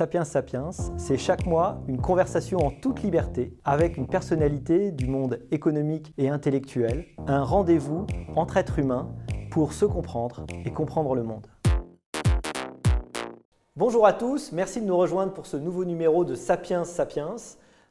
Sapiens Sapiens, c'est chaque mois une conversation en toute liberté avec une personnalité du monde économique et intellectuel, un rendez-vous entre êtres humains pour se comprendre et comprendre le monde. Bonjour à tous, merci de nous rejoindre pour ce nouveau numéro de Sapiens Sapiens.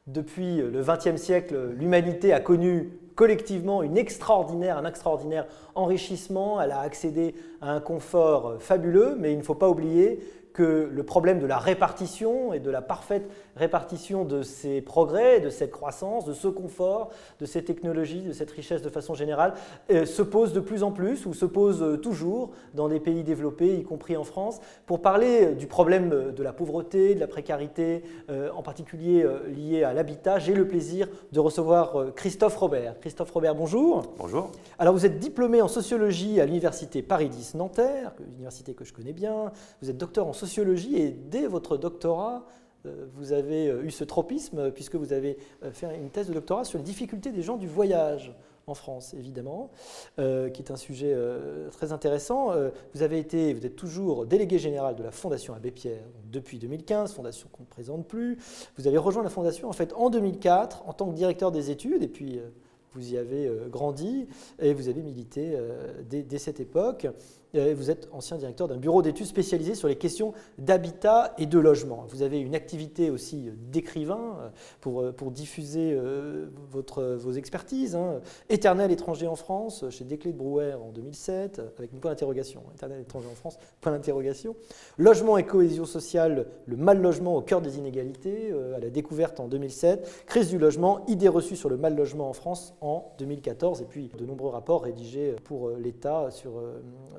Depuis le XXe siècle, l'humanité a connu collectivement une extraordinaire, un extraordinaire enrichissement. Elle a accédé à un confort fabuleux, mais il ne faut pas oublier que le problème de la répartition et de la parfaite répartition de ces progrès, de cette croissance, de ce confort, de ces technologies, de cette richesse de façon générale, euh, se pose de plus en plus ou se pose euh, toujours dans des pays développés, y compris en France. Pour parler du problème de la pauvreté, de la précarité, euh, en particulier lié à l'habitat, j'ai le plaisir de recevoir Christophe Robert. Christophe Robert, bonjour. Bonjour. Alors vous êtes diplômé en sociologie à l'université Paris 10 Nanterre, université que je connais bien. Vous êtes docteur en sociologie et dès votre doctorat, euh, vous avez euh, eu ce tropisme euh, puisque vous avez fait une thèse de doctorat sur les difficultés des gens du voyage en France, évidemment, qui est un sujet très intéressant. vous avez été, vous êtes toujours délégué général de la Fondation Abbé Pierre depuis 2015, fondation qu'on ne présente plus. Vous avez rejoint la fondation en fait en 2004 en tant que directeur des études et puis vous y avez grandi et vous avez milité dès, cette époque. Vous êtes ancien directeur d'un bureau d'études spécialisé sur les questions d'habitat et de logement. Vous avez une activité aussi d'écrivain euh, pour, euh, diffuser euh, votre, vos expertises. Hein. Éternel étranger en France, chez Desclés de Brouwer en 2007, avec une point d'interrogation. Éternel étranger en France, point d'interrogation. Logement et cohésion sociale, le mal logement au cœur des inégalités, à la découverte en 2007. Crise du logement, idées reçues sur le mal logement en France en 2014. Et puis de nombreux rapports rédigés pour l'État sur,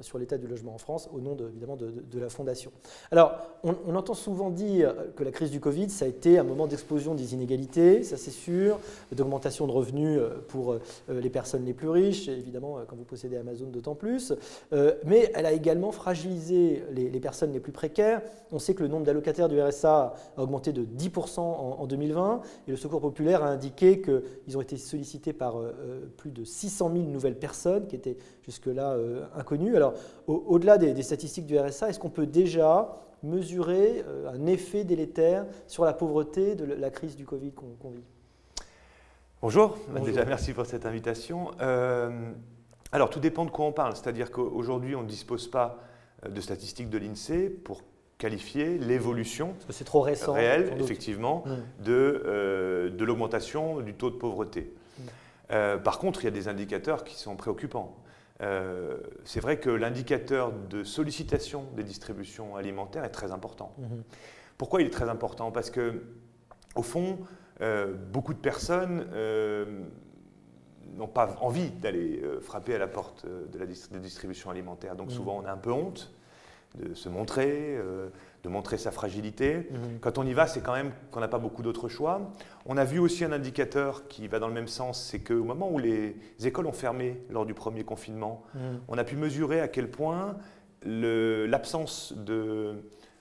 sur l'état du logement en France, au nom de, évidemment de, la Fondation. Alors, on, entend souvent dire que la crise du Covid, ça a été un moment d'explosion des inégalités, ça c'est sûr, d'augmentation de revenus euh, pour euh, les personnes les plus riches, évidemment euh, quand vous possédez Amazon d'autant plus, mais elle a également fragilisé les, personnes les plus précaires. On sait que le nombre d'allocataires du RSA a augmenté de 10% en, en, 2020, et le Secours populaire a indiqué qu'ils ont été sollicités par plus de 600 000 nouvelles personnes qui étaient jusque-là inconnues. Alors, au-delà des, statistiques du RSA, est-ce qu'on peut déjà mesurer euh, un effet délétère sur la pauvreté de la crise du Covid qu'on vit? Bonjour. déjà merci pour cette invitation. Euh, alors tout dépend de quoi on parle, c'est-à-dire qu'aujourd'hui on ne dispose pas euh, de statistiques de l'INSEE pour qualifier l'évolution réelle, effectivement, mmh. de, de l'augmentation du taux de pauvreté. Mmh. Par contre, il y a des indicateurs qui sont préoccupants. Euh, c'est vrai que l'indicateur de sollicitation des distributions alimentaires est très important. Mhm. Pourquoi il est très important? Parce que, au fond, euh, beaucoup de personnes euh, n'ont pas envie d'aller frapper à la porte de la distribution alimentaire. Donc mhm. souvent, on a un peu honte de se montrer, de montrer sa fragilité. Mhm. Quand on y va, c'est quand même qu'on n'a pas beaucoup d'autres choix. On a vu aussi un indicateur qui va dans le même sens, c'est qu'au moment où les écoles ont fermé lors du premier confinement, mhm. on a pu mesurer à quel point l'absence de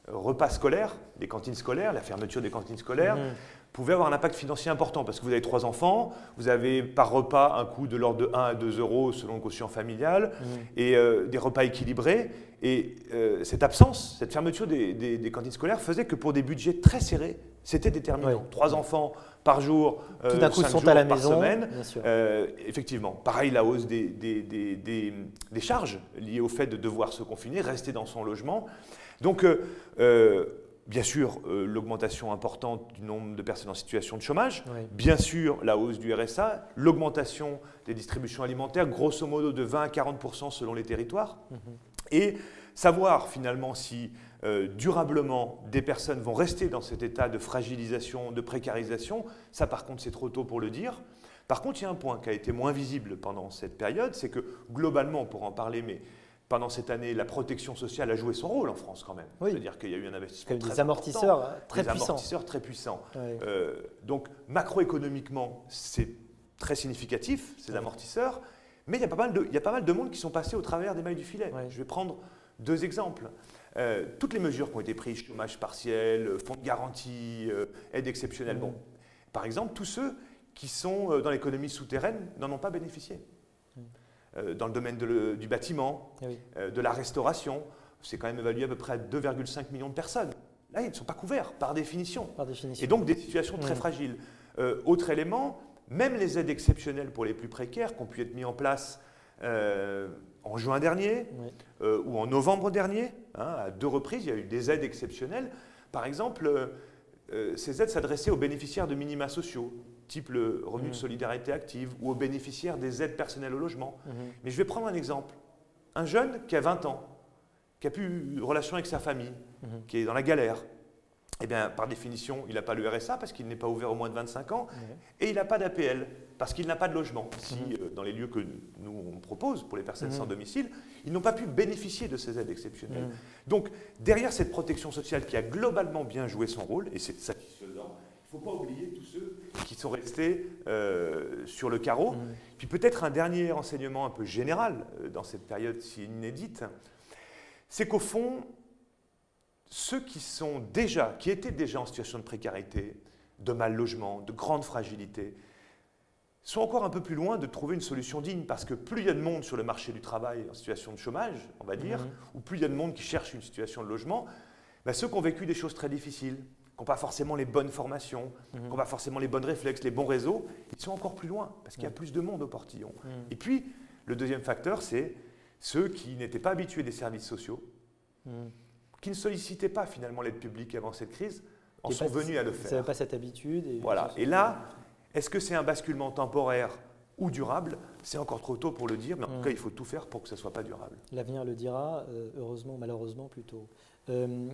repas scolaires, des cantines scolaires, la fermeture des cantines scolaires, mhm pouvait avoir un impact financier important parce que vous avez trois enfants, vous avez par repas un coût de l'ordre de 1 à 2 euros selon le quotient familial mmh. et euh, des repas équilibrés. Et euh, cette absence, cette fermeture des, cantines scolaires faisait que pour des budgets très serrés, c'était déterminant. Trois enfants par jour, Tout d'un coup, sont à la par maison, semaine. Euh, effectivement, pareil, la hausse des, des, charges liées au fait de devoir se confiner, rester dans son logement. Donc, bien sûr, euh, l'augmentation importante du nombre de personnes en situation de chômage, bien sûr, la hausse du RSA, l'augmentation des distributions alimentaires, grosso modo de 20 à 40% selon les territoires, mhm. et savoir finalement si euh, durablement des personnes vont rester dans cet état de fragilisation, de précarisation, ça par contre c'est trop tôt pour le dire. Par contre, il y a un point qui a été moins visible pendant cette période, c'est que globalement, pour en parler, mais pendant cette année, la protection sociale a joué son rôle en France quand même. C'est-à-dire qu'il y a eu un investissement très des amortisseurs hein, très des amortisseurs très puissants. Euh, donc macroéconomiquement, c'est très significatif ces amortisseurs, mais il y, a pas mal de, il y a pas mal de monde qui sont passés au travers des mailles du filet. Je vais prendre deux exemples. Euh, toutes les mesures qui ont été prises, chômage partiel, fonds de garantie, euh, aide exceptionnelle, bon, par exemple, tous ceux qui sont dans l'économie souterraine n'en ont pas bénéficié. Euh, dans le domaine du bâtiment, eh euh, de la restauration. c'est quand même évalué à peu près à 2,5 millions de personnes. Là, ils ne sont pas couverts par définition. Par définition. Et donc des situations très Mm. fragiles. Euh, autre élément, même les aides exceptionnelles pour les plus précaires qui ont pu être mises en place euh, en juin dernier Oui. euh, ou en novembre dernier, hein, à deux reprises, il y a eu des aides exceptionnelles. Par exemple, ces aides s'adressaient aux bénéficiaires de minima sociaux, type le revenu de solidarité active, ou aux bénéficiaires des aides personnelles au logement. Mhm. Mais je vais prendre un exemple. Un jeune qui a 20 ans, qui a plus de relation avec sa famille, Mhm. qui est dans la galère, eh bien, par définition, il n'a pas le RSA parce qu'il n'est pas ouvert au moins de 25 ans, et il n'a pas d'APL parce qu'il n'a pas de logement. Si, euh, dans les lieux que nous on propose pour les personnes sans domicile, ils n'ont pas pu bénéficier de ces aides exceptionnelles. Donc, derrière cette protection sociale qui a globalement bien joué son rôle, et c'est satisfaisant, il ne faut pas oublier tous ceux qui sont restés euh, sur le carreau. Puis peut-être un dernier renseignement un peu général euh, dans cette période si inédite, c'est qu'au fond, ceux qui sont déjà, qui étaient déjà en situation de précarité, de mal logement, de grande fragilité, sont encore un peu plus loin de trouver une solution digne, parce que plus il y a de monde sur le marché du travail en situation de chômage, on va dire, ou plus il y a de monde qui cherche une situation de logement, bah, ceux qui ont vécu des choses très difficiles, qui n'ont pas forcément les bonnes formations, qui Mhm. n'ont pas forcément les bons réflexes, les bons réseaux, ils sont encore plus loin, parce qu'il y a Ouais. plus de monde au portillon. Mhm. Et puis, le deuxième facteur, c'est ceux qui n'étaient pas habitués des services sociaux, Mhm. qui ne sollicitaient pas finalement l'aide publique avant cette crise, en Qui sont venus à le Ils n'avaient faire. pas cette habitude. Et Voilà. Et là, est-ce que c'est un basculement temporaire ou durable? C'est encore trop tôt pour le dire, mais en tout cas, il faut tout faire pour que ce ne soit pas durable. L'avenir le dira, euh, heureusement, malheureusement plutôt. Euh,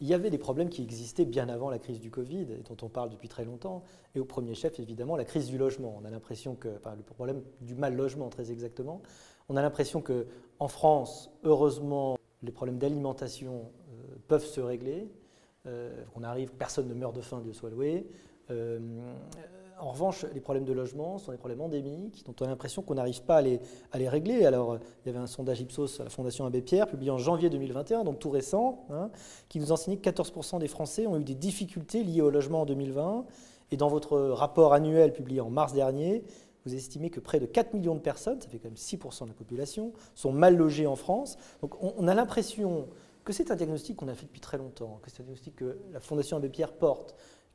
il y avait des problèmes qui existaient bien avant la crise du Covid, et dont on parle depuis très longtemps, et au premier chef, évidemment, la crise du logement. On a l'impression que, enfin, le problème du mal logement, très exactement, on a l'impression que en France, heureusement, les problèmes d'alimentation euh, peuvent se régler. Euh, on arrive, personne ne meurt de faim, Dieu soit loué. Euh, en revanche, les problèmes de logement sont des problèmes endémiques dont on a l'impression qu'on n'arrive pas à les, régler. Alors, euh, il y avait un sondage Ipsos à la Fondation Abbé Pierre, publié en janvier 2021, donc tout récent, hein, qui nous enseignait que 14% des Français ont eu des difficultés liées au logement en 2020. Et dans votre rapport annuel publié en mars dernier, vous estimez que près de 4 millions de personnes, ça fait quand même 6% de la population, sont mal logées en France. Donc on, on a l'impression que c'est un diagnostic qu'on a fait depuis très longtemps, que c'est un diagnostic que la Fondation Abbé Pierre porte,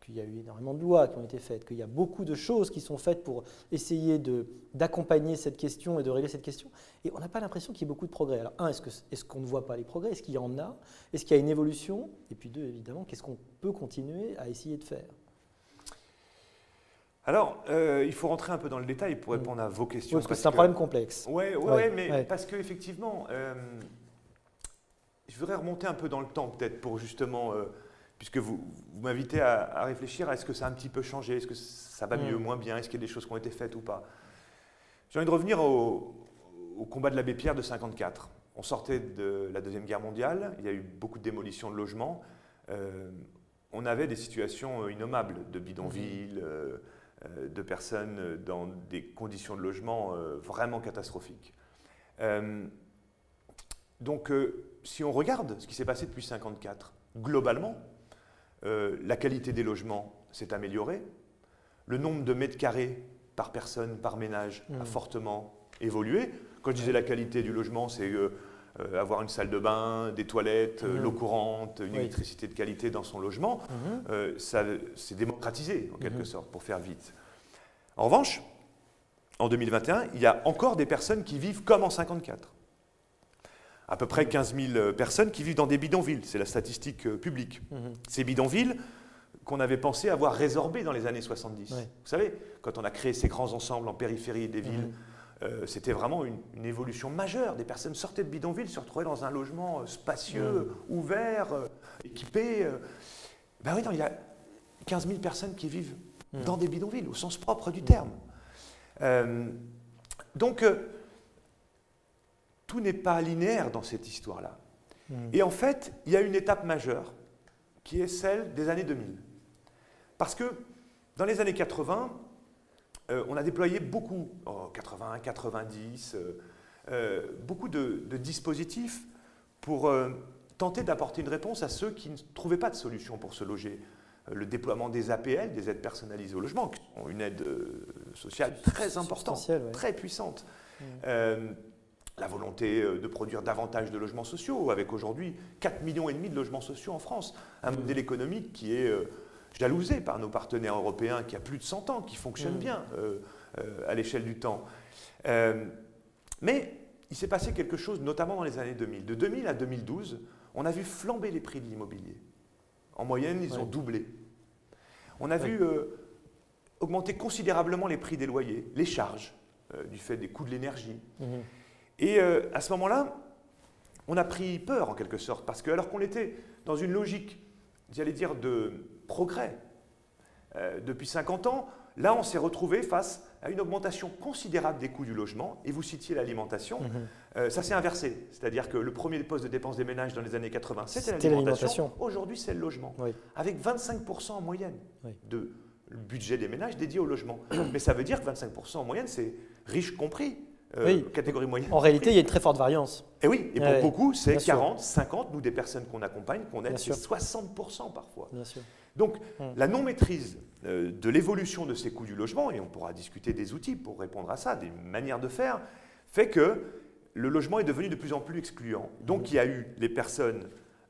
qu'il y a eu énormément de lois qui ont été faites, qu'il y a beaucoup de choses qui sont faites pour essayer de- d'accompagner cette question et de régler cette question. Et on n'a pas l'impression qu'il y ait beaucoup de progrès. Alors, un, est-ce que- est-ce qu'on ne voit pas les progrès? Est-ce qu'il y en a? Est-ce qu'il y a une évolution? Et puis deux, évidemment, qu'est-ce qu'on peut continuer à essayer de faire? Alors, euh, il faut rentrer un peu dans le détail pour Mm. répondre à vos questions. Parce que c'est un problème complexe. Ouais, ouais, Ouais, ouais, mais ouais. parce qu'effectivement, je voudrais remonter un peu dans le temps, peut-être, pour justement, euh, puisque vous, vous m'invitez à, à réfléchir à est-ce que ça a un petit peu changé, est-ce que ça va mieux, Mm. moins bien, est-ce qu'il y a des choses qui ont été faites ou pas. J'ai envie de revenir au, au combat de l'abbé Pierre de 54. On sortait de la Deuxième Guerre mondiale, il y a eu beaucoup de démolitions de logements. Euh, on avait des situations euh, innommables de bidonvilles, euh, de personnes dans des conditions de logement euh, vraiment catastrophiques. Donc, si on regarde ce qui s'est passé depuis 54, globalement, euh, la qualité des logements s'est améliorée, le nombre de mètres carrés par personne, par ménage, a Mm. fortement évolué. Quand je disais la qualité du logement, c'est euh, euh, avoir une salle de bain, des toilettes, Mhm. l'eau courante, une Oui. électricité de qualité dans son logement. Euh, ça s'est démocratisé en quelque sorte, pour faire vite. En revanche, en 2021, il y a encore des personnes qui vivent comme en 54. À peu près 15 000 personnes qui vivent dans des bidonvilles, c'est la statistique euh, publique. Mhm. Ces bidonvilles qu'on avait pensé avoir résorbées dans les années 70. Ouais. Vous savez, quand on a créé ces grands ensembles en périphérie des villes, Mhm. euh, c'était vraiment une, une évolution majeure. Des personnes sortaient de bidonville, se retrouvaient dans un logement euh, spacieux, ouvert, euh, équipé. Ben oui, non, il y a 15 000 personnes qui vivent Mhm. dans des bidonvilles, au sens propre du terme. Euh, donc, tout n'est pas linéaire dans cette histoire-là. Mhm. Et en fait, il y a une étape majeure, qui est celle des années 2000. Parce que dans les années 80, euh, on a déployé beaucoup, oh, 80, 90, euh, euh, beaucoup de, de dispositifs pour tenter d'apporter une réponse à ceux qui ne trouvaient pas de solution pour se loger. Le déploiement des APL, des aides personnalisées au logement, qui sont une aide sociale très importante, ouais. très puissante. Mhm. Euh, la volonté de produire davantage de logements sociaux, avec aujourd'hui 4,5 millions et demi de logements sociaux en France, un modèle économique qui est jalousé par nos partenaires européens, qui a plus de 100 ans, qui fonctionne mmh. bien à l'échelle du temps. mais il s'est passé quelque chose, notamment dans les années 2000. De 2000 à 2012, on a vu flamber les prix de l'immobilier. En moyenne, ils ont doublé. On a vu euh, augmenter considérablement les prix des loyers, les charges, euh, du fait des coûts de l'énergie. Mhm. Et euh, à ce moment-là, on a pris peur en quelque sorte, parce que alors qu'on était dans une logique, j'allais dire, de progrès, depuis 50 ans, Là, on s'est retrouvé face à une augmentation considérable des coûts du logement, et vous citiez l'alimentation. Mhm. Euh, ça s'est inversé, c'est-à-dire que le premier poste de dépenses des ménages dans les années 80, c'était l'alimentation. Aujourd'hui, c'est le logement, avec 25% en moyenne de budget des ménages dédié au logement. Mais ça veut dire que 25% en moyenne, c'est riche compris. Euh, catégorie moyenne. En réalité, il y a une très forte variance. Et oui, et pour beaucoup, c'est 40, 50, nous des personnes qu'on accompagne, qu'on aide, c'est 60% parfois. Bien sûr. Donc, hum. la non-maîtrise euh, de l'évolution de ces coûts du logement, et on pourra discuter des outils pour répondre à ça, des manières de faire, fait que le logement est devenu de plus en plus excluant. Donc, hum. il y a eu les personnes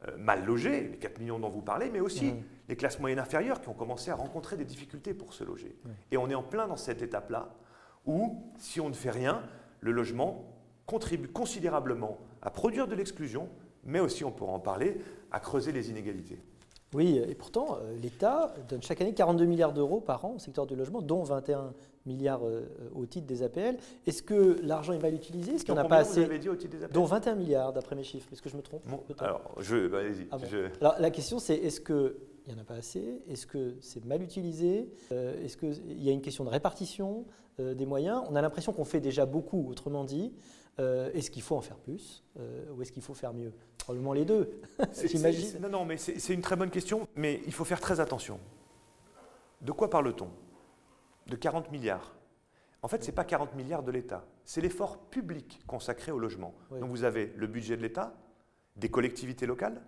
euh, mal logées, les 4 millions dont vous parlez, mais aussi hum. les classes moyennes inférieures qui ont commencé à rencontrer des difficultés pour se loger. Et on est en plein dans cette étape-là où, si on ne fait rien, le logement contribue considérablement à produire de l'exclusion, mais aussi, on pourra en parler, à creuser les inégalités. Oui, et pourtant, euh, l'État donne chaque année 42 milliards d'euros par an au secteur du logement, dont 21 milliards euh, au titre des APL. Est-ce que l'argent est mal utilisé Est-ce qu'on n'a pas assez? vous avez dit au titre des APL Dont 21 milliards, d'après mes chiffres. Est-ce que je me trompe? Alors, je, bah, allez-y. Ah alors, la question, c'est est-ce qu'il n'y en a pas assez Est-ce que c'est mal utilisé? Euh, Est-ce qu'il y a une question de répartition des moyens? On a l'impression qu'on fait déjà beaucoup, autrement dit. est-ce qu'il faut en faire plus ou est-ce qu'il faut faire mieux? Probablement les deux, j'imagine. Non, non, mais c'est une très bonne question, mais il faut faire très attention. De quoi parle-t-on? De 40 milliards. En fait, ce n'est pas 40 milliards de l'État, c'est l'effort public consacré au logement. Donc vous avez le budget de l'État, des collectivités locales,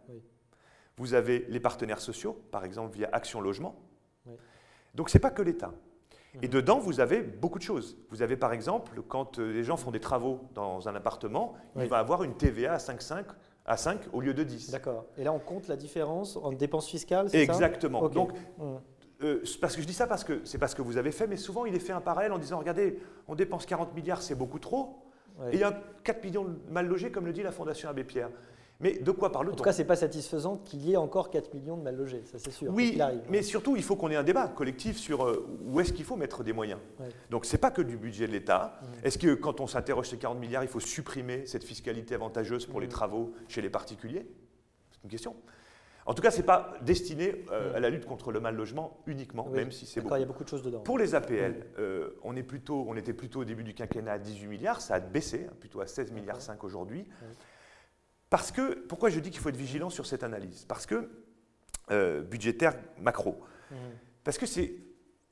vous avez les partenaires sociaux, par exemple via Action Logement. Donc ce n'est pas que l'État. Et mhm. dedans, vous avez beaucoup de choses. Vous avez par exemple, quand euh, les gens font des travaux dans un appartement, il va avoir une TVA à 5,5 à 5 au lieu de 10. D'accord. Et là, on compte la différence en dépenses fiscales, c'est ça? Exactement. Donc, mmh. euh, parce que je dis ça parce que c'est parce que vous avez fait, mais souvent il est fait un parallèle en disant regardez, on dépense 40 milliards, c'est beaucoup trop. Et il y a 4 millions mal logés, comme le dit la Fondation Abbé Pierre. Mais de quoi parle-t-on En tout cas, ce n'est pas satisfaisant qu'il y ait encore 4 millions de mal logés, ça c'est sûr. Oui, mais surtout, il faut qu'on ait un débat collectif sur euh, où est-ce qu'il faut mettre des moyens. Donc, ce n'est pas que du budget de l'État. Mmh. Est-ce que quand on s'interroge sur 40 milliards, il faut supprimer cette fiscalité avantageuse pour les travaux chez les particuliers? C'est une question. En tout cas, ce n'est pas destiné euh, à la lutte contre le mal logement uniquement, même si c'est beaucoup. Il y a beaucoup de choses dedans. Pour les APL, euh, on, est plutôt, on était plutôt au début du quinquennat à 18 milliards, ça a baissé, hein, plutôt à 16 milliards 5 aujourd'hui. Parce que, pourquoi je dis qu'il faut être vigilant sur cette analyse? Parce que, euh, budgétaire macro, mmh. parce que c'est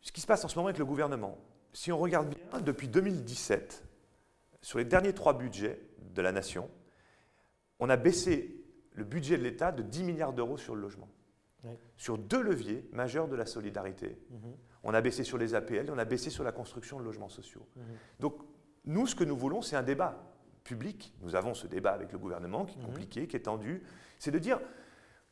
ce qui se passe en ce moment avec le gouvernement. Si on regarde bien, depuis 2017, sur les derniers trois budgets de la nation, on a baissé le budget de l'État de 10 milliards d'euros sur le logement. Sur deux leviers majeurs de la solidarité. Mmh. On a baissé sur les APL on a baissé sur la construction de logements sociaux. Mmh. Donc, nous, ce que nous voulons, c'est un débat public, nous avons ce débat avec le gouvernement qui est mhm. compliqué, qui est tendu, c'est de dire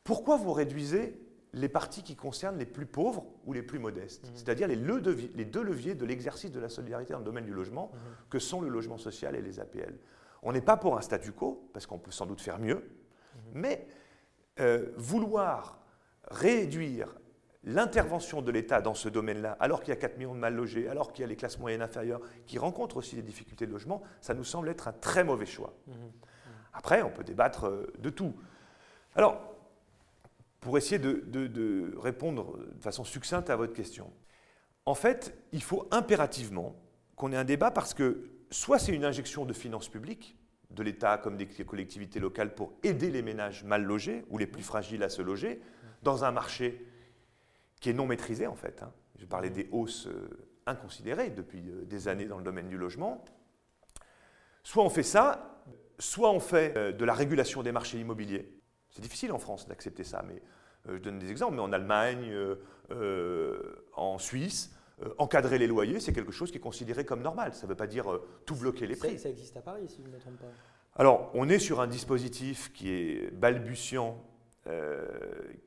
pourquoi vous réduisez les parties qui concernent les plus pauvres ou les plus modestes, mhm. c'est-à-dire les, les, deux leviers de l'exercice de la solidarité dans le domaine du logement, mhm. que sont le logement social et les APL. On n'est pas pour un statu quo, parce qu'on peut sans doute faire mieux, mais euh, vouloir réduire l'intervention de l'État dans ce domaine-là, alors qu'il y a 4 millions de mal logés, alors qu'il y a les classes moyennes inférieures qui rencontrent aussi des difficultés de logement, ça nous semble être un très mauvais choix. Mmh. Après, on peut débattre euh, de tout. Alors, pour essayer de, répondre de façon succincte à votre question, en fait, il faut impérativement qu'on ait un débat parce que soit c'est une injection de finances publiques, de l'État comme des collectivités locales pour aider les ménages mal logés ou les plus fragiles à se loger, dans un marché qui est non maîtrisé en fait. Hein. Je parlais des hausses euh, inconsidérées depuis euh, des années dans le domaine du logement. Soit on fait ça, soit on fait euh, de la régulation des marchés immobiliers. C'est difficile en France d'accepter ça, mais je donne des exemples, mais en Allemagne, en Suisse, encadrer les loyers, c'est quelque chose qui est considéré comme normal. Ça ne veut pas dire tout bloquer les prix. Ça, existe à Paris, si je ne me trompe pas. Alors, on est sur un dispositif qui est balbutiant,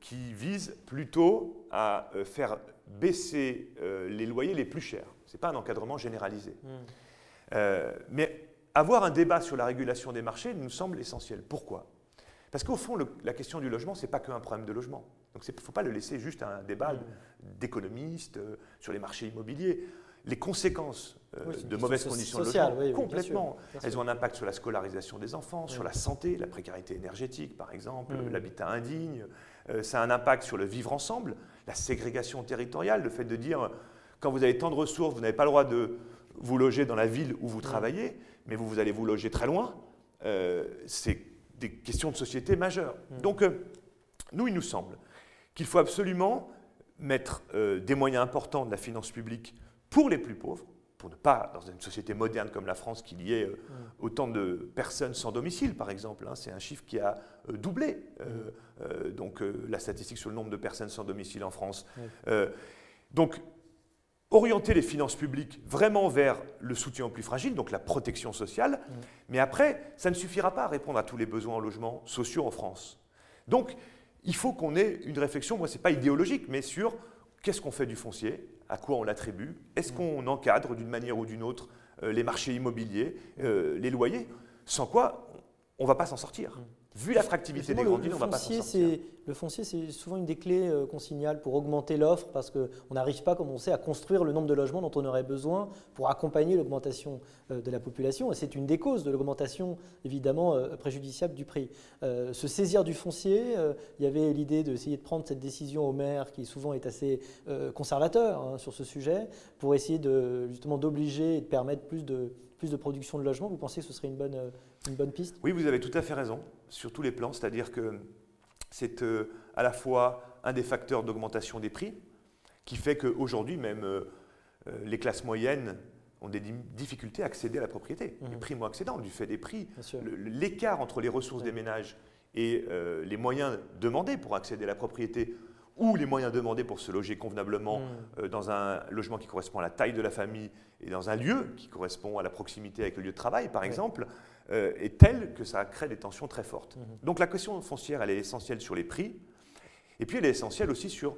qui vise plutôt à euh, faire baisser euh, les loyers les plus chers. Ce n'est pas un encadrement généralisé. Hmm. mais avoir un débat sur la régulation des marchés nous semble essentiel. Pourquoi? Parce qu'au fond, la question du logement, ce n'est pas qu'un problème de logement. Donc il ne faut pas le laisser juste à un débat hmm. d'économistes sur les marchés immobiliers les conséquences euh, de mauvaises conditions de logement, complètement. Elles ont un impact sur la scolarisation des enfants, sur la santé, la précarité énergétique par exemple, mm. l'habitat indigne. Euh, ça a un impact sur le vivre ensemble, la ségrégation territoriale, le fait de dire quand vous avez tant de ressources, vous n'avez pas le droit de vous loger dans la ville où vous mm. travaillez, mais vous, vous allez vous loger très loin. Euh, c'est des questions de société majeures. Mm. Donc, nous, il nous semble qu'il faut absolument mettre des moyens importants de la finance publique pour les plus pauvres, pour ne pas, dans une société moderne comme la France, qu'il y ait euh, autant de personnes sans domicile, par exemple. Hein, c'est un chiffre qui a euh, doublé, euh, donc la statistique sur le nombre de personnes sans domicile en France. donc, orienter les finances publiques vraiment vers le soutien aux plus fragiles, donc la protection sociale. Mais après, ça ne suffira pas à répondre à tous les besoins en logement sociaux en France. Donc, il faut qu'on ait une réflexion, moi, ce n'est pas idéologique, mais sur qu'est-ce qu'on fait du foncier à quoi on l'attribue, est-ce mm. qu'on encadre d'une manière ou d'une autre euh, les marchés immobiliers, euh, les loyers, sans quoi on ne va pas s'en sortir. Vu l'attractivité des grandes villes, on va pas s'en sortir. Le foncier, c'est souvent une des clés euh, qu'on signale pour augmenter l'offre parce qu'on n'arrive pas, comme on sait, à construire le nombre de logements dont on aurait besoin pour accompagner l'augmentation de la population. Et c'est une des causes de l'augmentation, évidemment, préjudiciable du prix. se saisir du foncier, il y avait l'idée d'essayer de prendre cette décision au maire qui souvent est assez conservateur hein, sur ce sujet pour essayer de, justement d'obliger et de permettre plus de, plus de production de logements. Vous pensez que ce serait une bonne une bonne piste? Oui, vous avez tout à fait raison sur tous les plans, c'est-à-dire que c'est euh, à la fois un des facteurs d'augmentation des prix qui fait qu'aujourd'hui, même euh, euh, les classes moyennes ont des difficultés à accéder à la propriété. Mmh. Les primo-accédants, du fait des prix, l'écart entre les ressources des ménages et les moyens demandés pour accéder à la propriété ou les moyens demandés pour se loger convenablement mmh. dans un logement qui correspond à la taille de la famille et dans un lieu qui correspond à la proximité avec le lieu de travail, par exemple, euh, est telle que ça crée des tensions très fortes. Mhm. Donc la question foncière, elle est essentielle sur les prix, et puis elle est essentielle aussi sur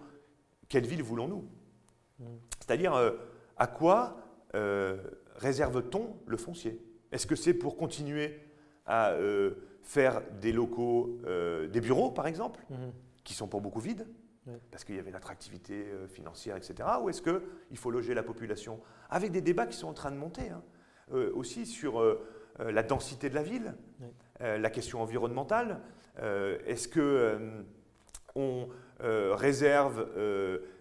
quelle ville voulons-nous mhm. C'est-à-dire euh, à quoi euh, réserve-t-on le foncier? Est-ce que c'est pour continuer à faire des locaux, des bureaux par exemple, mhm. qui sont pour beaucoup vides parce qu'il y avait l'attractivité financière, etc. Ou est-ce qu'il faut loger la population? Avec des débats qui sont en train de monter hein. aussi sur euh, la densité de la ville, euh, la question environnementale. Euh, est-ce que on réserve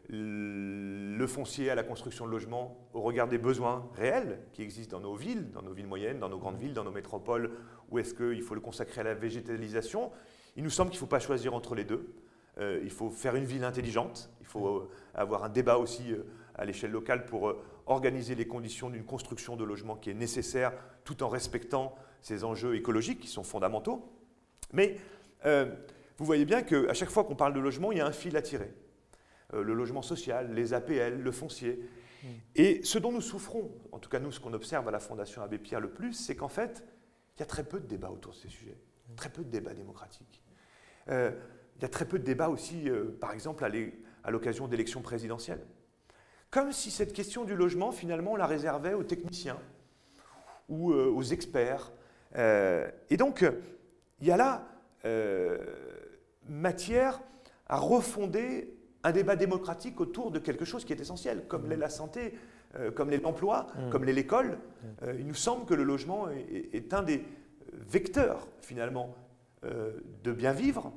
le foncier à la construction de logements au regard des besoins réels qui existent dans nos villes, dans nos villes moyennes, dans nos grandes villes, dans nos métropoles, ou est-ce qu'il faut le consacrer à la végétalisation? Il nous semble qu'il ne faut pas choisir entre les deux. il faut faire une ville intelligente, il faut avoir un débat aussi à l'échelle locale pour organiser les conditions d'une construction de logements qui est nécessaire tout en respectant ces enjeux écologiques qui sont fondamentaux. Mais euh, vous voyez bien qu'à chaque fois qu'on parle de logement, il y a un fil à tirer. Euh, le logement social, les APL, le foncier. Mm. Et ce dont nous souffrons, en tout cas nous, ce qu'on observe à la Fondation Abbé Pierre le plus, c'est qu'en fait, il y a très peu de débats autour de ces sujets, mm. très peu de débats démocratiques. Euh, il y a très peu de débats aussi, par exemple, à l'occasion d'élections présidentielles comme si cette question du logement, finalement, on la réservait aux techniciens ou euh, aux experts. Euh, et donc, il y a là euh, matière à refonder un débat démocratique autour de quelque chose qui est essentiel, comme l'est la santé, comme l'est l'emploi, mmh. comme l'est l'école. il nous semble que le logement est un des vecteurs, finalement, de bien vivre,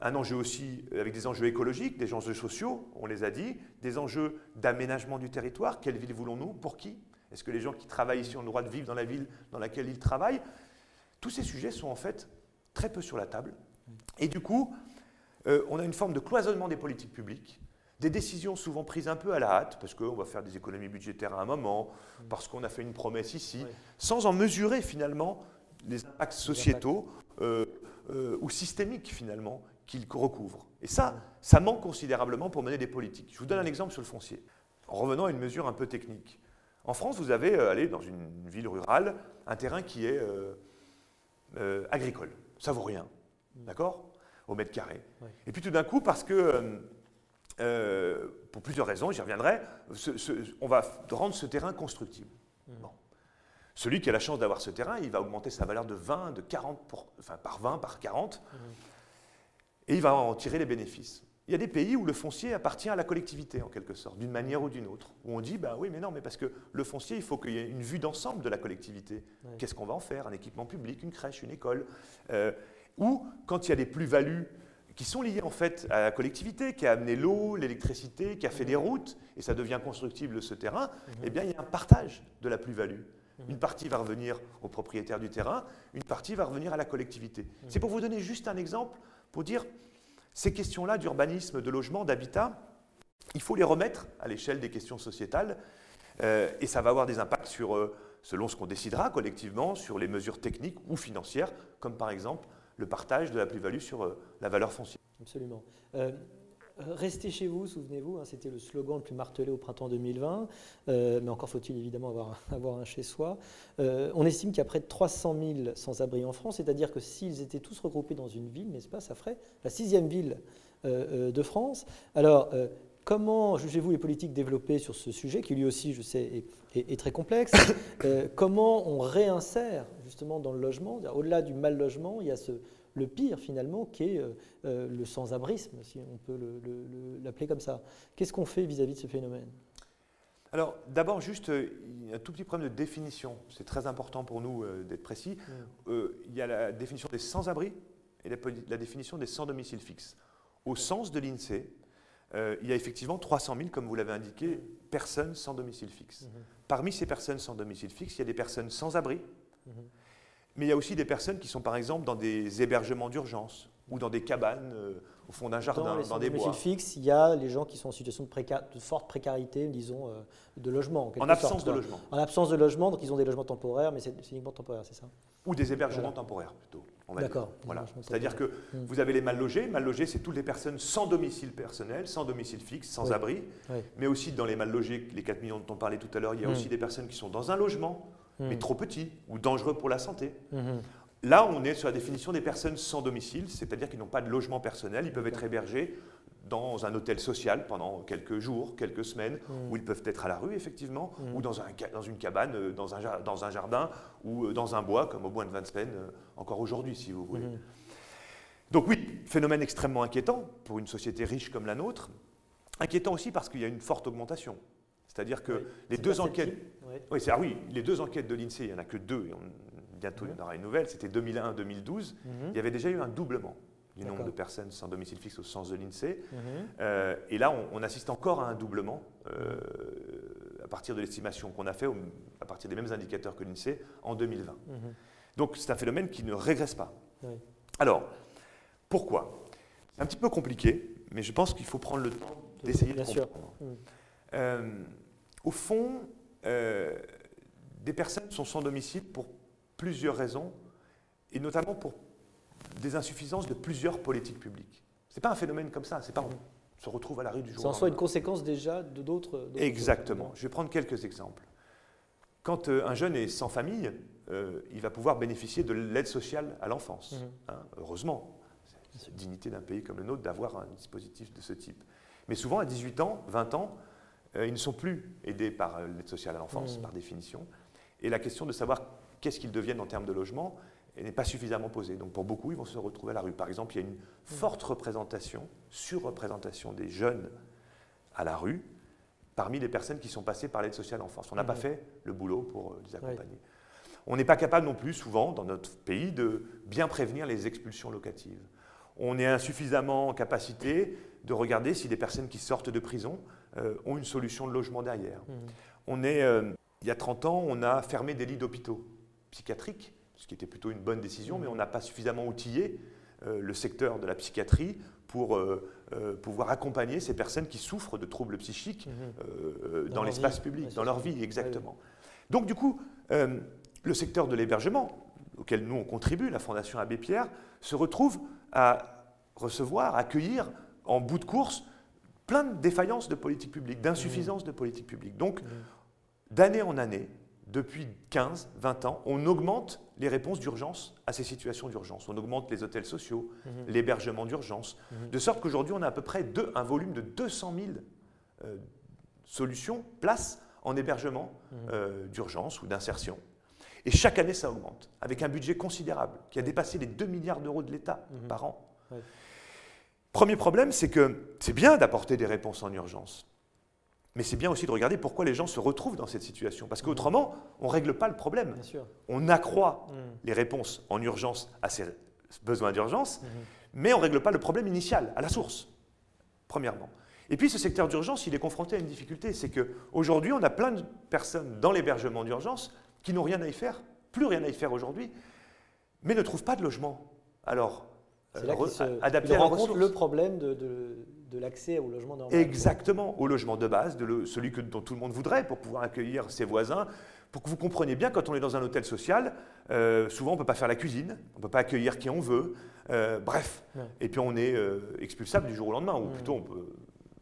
un enjeu aussi avec des enjeux écologiques, des enjeux sociaux, on les a dit, des enjeux d'aménagement du territoire. Quelle ville voulons-nous? Pour qui? Est-ce que les gens qui travaillent ici ont le droit de vivre dans la ville dans laquelle ils travaillent? Tous ces sujets sont en fait très peu sur la table. Et du coup, euh, on a une forme de cloisonnement des politiques publiques, des décisions souvent prises un peu à la hâte, parce qu'on va faire des économies budgétaires à un moment, parce qu'on a fait une promesse ici, sans en mesurer finalement les impacts sociétaux euh, euh, ou systémiques finalement qu'il recouvre. Et ça, ça manque considérablement pour mener des politiques. Je vous donne un exemple sur le foncier. En revenant à une mesure un peu technique. En France, vous avez, euh, allez, dans une ville rurale, un terrain qui est euh, euh, agricole. Ça vaut rien, mmh. d'accord? Au mètre carré. Et puis tout d'un coup, parce que, pour plusieurs raisons, j'y reviendrai, on va rendre ce terrain constructible. Mmh. Celui qui a la chance d'avoir ce terrain, il va augmenter sa valeur de 20, de 40, enfin par 20, par 40, mmh. Et il va en tirer les bénéfices. Il y a des pays où le foncier appartient à la collectivité, en quelque sorte, d'une manière ou d'une autre. Où on dit, bah oui, mais non, mais parce que le foncier, il faut qu'il y ait une vue d'ensemble de la collectivité. Qu'est-ce qu'on va en faire? Un équipement public, une crèche, une école euh, Ou quand il y a des plus-values qui sont liées en fait à la collectivité, qui a amené l'eau, l'électricité, qui a fait des routes, et ça devient constructible ce terrain, mhm. eh bien il y a un partage de la plus-value. Mhm. Une partie va revenir au propriétaire du terrain, une partie va revenir à la collectivité. Mhm. C'est pour vous donner juste un exemple, pour dire, ces questions-là d'urbanisme, de logement, d'habitat, il faut les remettre à l'échelle des questions sociétales euh, et ça va avoir des impacts sur, euh, selon ce qu'on décidera collectivement, sur les mesures techniques ou financières, comme par exemple le partage de la plus-value sur euh, la valeur foncière. Absolument. Restez chez vous, souvenez-vous, hein, c'était le slogan le plus martelé au printemps 2020, euh, mais encore faut-il évidemment avoir, un chez soi. Euh, on estime qu'il y a près de 300 000 sans-abri en France, c'est-à-dire que s'ils étaient tous regroupés dans une ville, n'est-ce pas, ça ferait la sixième ville euh, de France. Alors, comment jugez-vous les politiques développées sur ce sujet, qui lui aussi, je sais, est, très complexe Comment on réinsère justement dans le logement? Au-delà du mal logement, il y a ce le pire finalement, qui est euh, euh, le sans-abrisme, si on peut l'appeler comme ça. Qu'est-ce qu'on fait vis-à-vis de ce phénomène? Alors, d'abord, juste euh, un tout petit problème de définition. C'est très important pour nous d'être précis. Mm. il y a la définition des sans-abri et la, définition des sans-domicile fixe. Au sens de l'INSEE, il y a effectivement 300 000, comme vous l'avez indiqué, personnes sans domicile fixe. Mm-hmm. Parmi ces personnes sans domicile fixe, il y a des personnes sans abri, mm-hmm. Mais il y a aussi des personnes qui sont par exemple dans des hébergements d'urgence ou dans des cabanes euh, au fond d'un jardin, dans, des bois. fixe, il y a les gens qui sont en situation de, de forte précarité, disons, euh, de logement. En, absence de logement. En absence de logement, donc ils ont des logements temporaires, mais c'est uniquement temporaire, c'est ça? Ou des hébergements temporaires plutôt. D'accord. Voilà. C'est-à-dire que hmm. vous avez les mal logés. Mal logés, c'est toutes les personnes sans domicile personnel, sans domicile fixe, sans abri. Mais aussi dans les mal logés, les 4 millions dont on parlait tout à l'heure, il y a hmm. aussi des personnes qui sont dans un logement mais hmm. trop petit ou dangereux pour la santé. Hmm. Là, on est sur la définition des personnes sans domicile, c'est-à-dire qu'ils n'ont pas de logement personnel, ils peuvent être hébergés dans un hôtel social pendant quelques jours, quelques semaines, hmm. ou ils peuvent être à la rue, effectivement, ou dans, un, dans une cabane, euh, dans un, dans un, jardin, ou euh, dans un bois, comme au bois de Vincennes, euh, encore aujourd'hui, si vous voulez. Donc oui, phénomène extrêmement inquiétant pour une société riche comme la nôtre, inquiétant aussi parce qu'il y a une forte augmentation. C'est-à-dire que les deux enquêtes. Oui, ah oui, les deux enquêtes de l'INSEE, il n'y en a que deux, et bientôt il y en aura une nouvelle, c'était 2001-2012. Mhm. Il y avait déjà eu un doublement du nombre de personnes sans domicile fixe au sens de l'INSEE. Mhm. Euh, et là, on, assiste encore à un doublement euh, à partir de l'estimation qu'on a fait, à partir des mêmes indicateurs que l'INSEE, en 2020. Mhm. Donc c'est un phénomène qui ne régresse pas. Alors, pourquoi? C'est un petit peu compliqué, mais je pense qu'il faut prendre le temps d'essayer de comprendre. Euh, au fond, euh, des personnes sont sans domicile pour plusieurs raisons, et notamment pour des insuffisances de plusieurs politiques publiques. Ce n'est pas un phénomène comme ça, c'est pas on se retrouve à la rue du jour. C'est en soi une conséquence déjà de d'autres. Exactement. Je vais prendre quelques exemples. Quand euh, un jeune est sans famille, il va pouvoir bénéficier de l'aide sociale à l'enfance. Mhm. Hein, heureusement, c'est la dignité d'un pays comme le nôtre d'avoir un dispositif de ce type. Mais souvent, à 18 ans, 20 ans, euh, ils ne sont plus aidés par euh, l'aide sociale à l'enfance, mmh. par définition. Et la question de savoir qu'est-ce qu'ils deviennent en termes de logement n'est pas suffisamment posée. Donc pour beaucoup, ils vont se retrouver à la rue. Par exemple, il y a une mmh. forte représentation, surreprésentation des jeunes à la rue parmi les personnes qui sont passées par l'aide sociale à l'enfance. On n'a pas mmh. fait le boulot pour euh, les accompagner. On n'est pas capable non plus, souvent, dans notre pays, de bien prévenir les expulsions locatives. On est insuffisamment en capacité de regarder si des personnes qui sortent de prison euh, ont une solution de logement derrière. Mmh. On est, euh, il y a 30 ans, on a fermé des lits d'hôpitaux psychiatriques, ce qui était plutôt une bonne décision, mmh. mais on n'a pas suffisamment outillé euh, le secteur de la psychiatrie pour pouvoir accompagner ces personnes qui souffrent de troubles psychiques mmh. dans, l'espace public, dans leur vie, exactement. Donc du coup, le secteur de l'hébergement, auquel nous on contribue, la Fondation Abbé Pierre, se retrouve à recevoir, accueillir en bout de course plein de défaillances de politique publique, d'insuffisances de politique publique. Donc, d'année en année, depuis 15, 20 ans, on augmente les réponses d'urgence à ces situations d'urgence. On augmente les hôtels sociaux, Mhm. l'hébergement d'urgence, Mhm. de sorte qu'aujourd'hui, on a à peu près deux- un volume de 200 000 euh, solutions, places en hébergement Mhm. euh, d'urgence ou d'insertion. Et chaque année, ça augmente, avec un budget considérable, qui a dépassé les 2 milliards d'euros de l'État par an. Ouais. Premier problème, c'est que c'est bien d'apporter des réponses en urgence. Mais c'est bien aussi de regarder pourquoi les gens se retrouvent dans cette situation. Parce qu'autrement, on ne règle pas le problème. Bien sûr. On accroît Mhm. les réponses en urgence à ces besoins d'urgence, Mhm. mais on ne règle pas le problème initial, à la source, premièrement. Et puis ce secteur d'urgence, il est confronté à une difficulté, c'est qu'aujourd'hui, on a plein de personnes dans l'hébergement d'urgence qui n'ont rien à y faire, plus rien à y faire aujourd'hui, mais ne trouvent pas de logement. Alors, C'est là euh, qu'il se adapté il à rencontre le problème de, de- de l'accès au logement normal. Exactement, au logement de base, de le- celui que, dont tout le monde voudrait pour pouvoir accueillir ses voisins. Pour que vous compreniez bien, quand on est dans un hôtel social, euh, souvent on ne peut pas faire la cuisine, on ne peut pas accueillir qui on veut, euh, bref. Ouais. Et puis on est euh, expulsable du jour au lendemain, ou plutôt on peut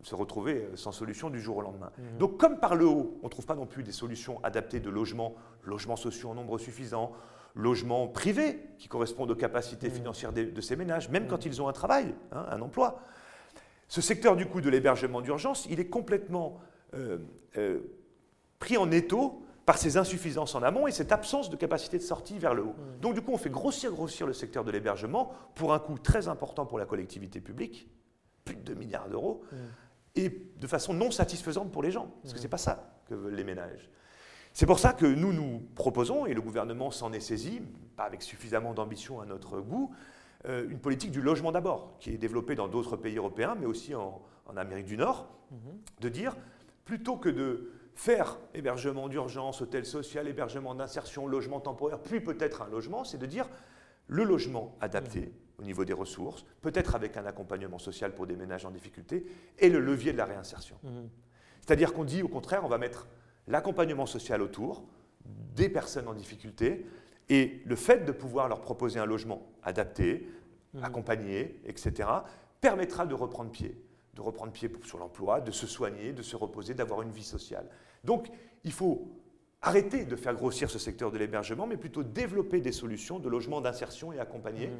se retrouver euh, sans solution du jour au lendemain. Mhm. Donc comme par le haut, on ne trouve pas non plus des solutions adaptées de logement, logements sociaux en nombre suffisant, logements privés qui correspondent aux capacités Mhm. financières de ces ménages, même Mhm. quand ils ont un travail, hein, un emploi. Ce secteur du coup de l'hébergement d'urgence, il est complètement euh, euh, pris en étau par ces insuffisances en amont et cette absence de capacité de sortie vers le haut. Donc du coup, on fait grossir, grossir le secteur de l'hébergement pour un coût très important pour la collectivité publique, plus de 2 milliards d'euros. Et de façon non satisfaisante pour les gens, parce que Mhm. ce n'est pas ça que veulent les ménages. C'est pour ça que nous nous proposons, et le gouvernement s'en est saisi, pas avec suffisamment d'ambition à notre goût, euh, une politique du logement d'abord, qui est développée dans d'autres pays européens, mais aussi en, en Amérique du Nord, Mhm. de dire, plutôt que de faire hébergement d'urgence, hôtel social, hébergement d'insertion, logement temporaire, puis peut-être un logement, c'est de dire le logement adapté au niveau des ressources, peut-être avec un accompagnement social pour des ménages en difficulté, et le levier de la réinsertion. Mhm. C'est-à-dire qu'on dit au contraire, on va mettre l'accompagnement social autour des personnes en difficulté et le fait de pouvoir leur proposer un logement adapté, Mhm. accompagné, etc., permettra de reprendre pied, de reprendre pied sur l'emploi, de se soigner, de se reposer, d'avoir une vie sociale. Donc il faut arrêter de faire grossir ce secteur de l'hébergement, mais plutôt développer des solutions de logement d'insertion et accompagné. Mhm.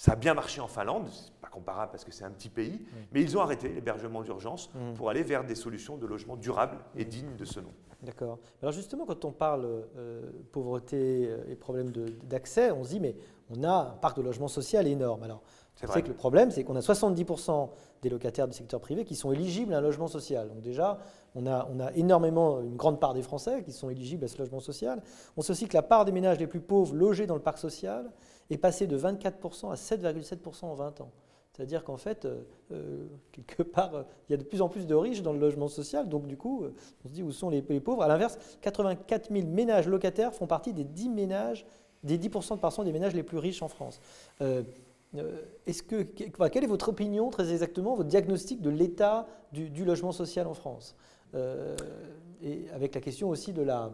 Ça a bien marché en Finlande, c'est pas comparable parce que c'est un petit pays, mais ils ont arrêté l'hébergement d'urgence Mhm. pour aller vers des solutions de logement durables et dignes de ce nom. D'accord. Alors justement, quand on parle euh, pauvreté euh, et problème d'accès, on se dit, mais on a un parc de logement social énorme. Alors, C'est que le problème, c'est qu'on a 70% des locataires du secteur privé qui sont éligibles à un logement social. Donc déjà, on a, on a énormément, une grande part des Français qui sont éligibles à ce logement social. On sait aussi que la part des ménages les plus pauvres logés dans le parc social est passée de 24% à 7,7% en 20 ans. C'est-à-dire qu'en fait, euh, euh, quelque part, euh, il y a de plus en plus de riches dans le logement social. Donc du coup, on se dit où sont les, pauvres? À l'inverse, 84 000 ménages locataires font partie des 10 ménages, des 10% de des ménages les plus riches en France. Est-ce que, quelle est votre opinion, très exactement, votre diagnostic de l'état du, logement social en France? Et avec la question aussi de la,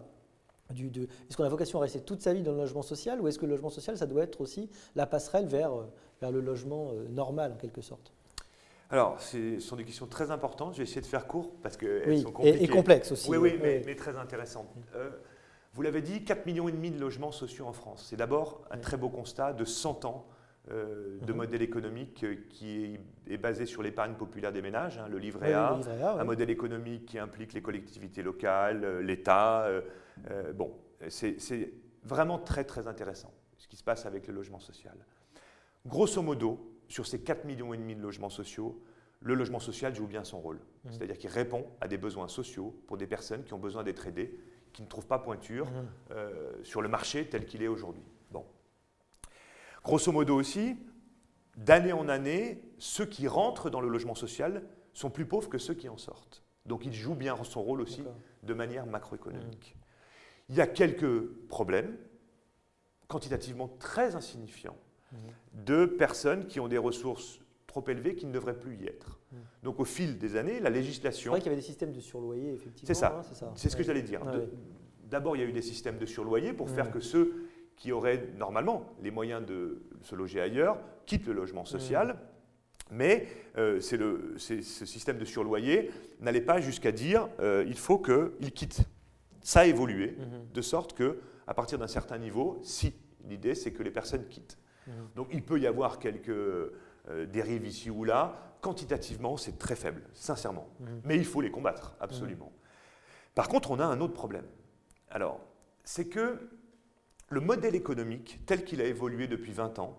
du- de- est-ce qu'on a vocation à rester toute sa vie dans le logement social ou est-ce que le logement social, ça doit être aussi la passerelle vers, euh, vers le logement euh, normal en quelque sorte? Alors, ce sont des questions très importantes. Je vais essayer de faire court parce qu'elles Oui, sont et, compliquées. et complexe aussi. Oui, oui, euh, mais, mais très intéressantes. Euh, vous l'avez dit, 4,5 millions et de logements sociaux en France. C'est d'abord un très beau constat de 100 ans euh, de Mhm. modèle économique euh, qui est, basé sur l'épargne populaire des ménages, hein, le livret oui, A, le livret A, un modèle économique qui implique les collectivités locales, euh, l'État. euh, bon, c'est vraiment très très intéressant ce qui se passe avec le logement social. Grosso modo, sur ces 4,5 millions et demi de logements sociaux, le logement social joue bien son rôle. Mhm. C'est-à-dire qu'il répond à des besoins sociaux pour des personnes qui ont besoin d'être aidées, qui ne trouvent pas pointure Mhm. euh, sur le marché tel qu'il est aujourd'hui. Grosso modo aussi, d'année en année, ceux qui rentrent dans le logement social sont plus pauvres que ceux qui en sortent. Donc il joue bien son rôle aussi de manière macroéconomique. Il y a quelques problèmes, quantitativement très insignifiants, Mhm. de personnes qui ont des ressources trop élevées qui ne devraient plus y être. Mhm. Donc au fil des années, la C'est législation... vrai qu'il y avait des systèmes de surloyer, effectivement. C'est ça. hein, c'est. C'est ce que Ouais. j'allais dire. Ouais, ouais. D'abord, il y a eu des systèmes de surloyer pour faire que ceux qui auraient normalement les moyens de se loger ailleurs quittent le logement social. Mais euh, le- ce système de surloyer n'allait pas jusqu'à dire euh, il faut qu'ils quittent. Ça a évolué, de sorte que, à partir d'un certain niveau, si l'idée c'est que les personnes quittent. Donc il peut y avoir quelques euh, dérives ici ou là. Quantitativement, c'est très faible, sincèrement. Mais il faut les combattre, absolument. Par contre, on a un autre problème. Alors, c'est que le modèle économique, tel qu'il a évolué depuis 20 ans,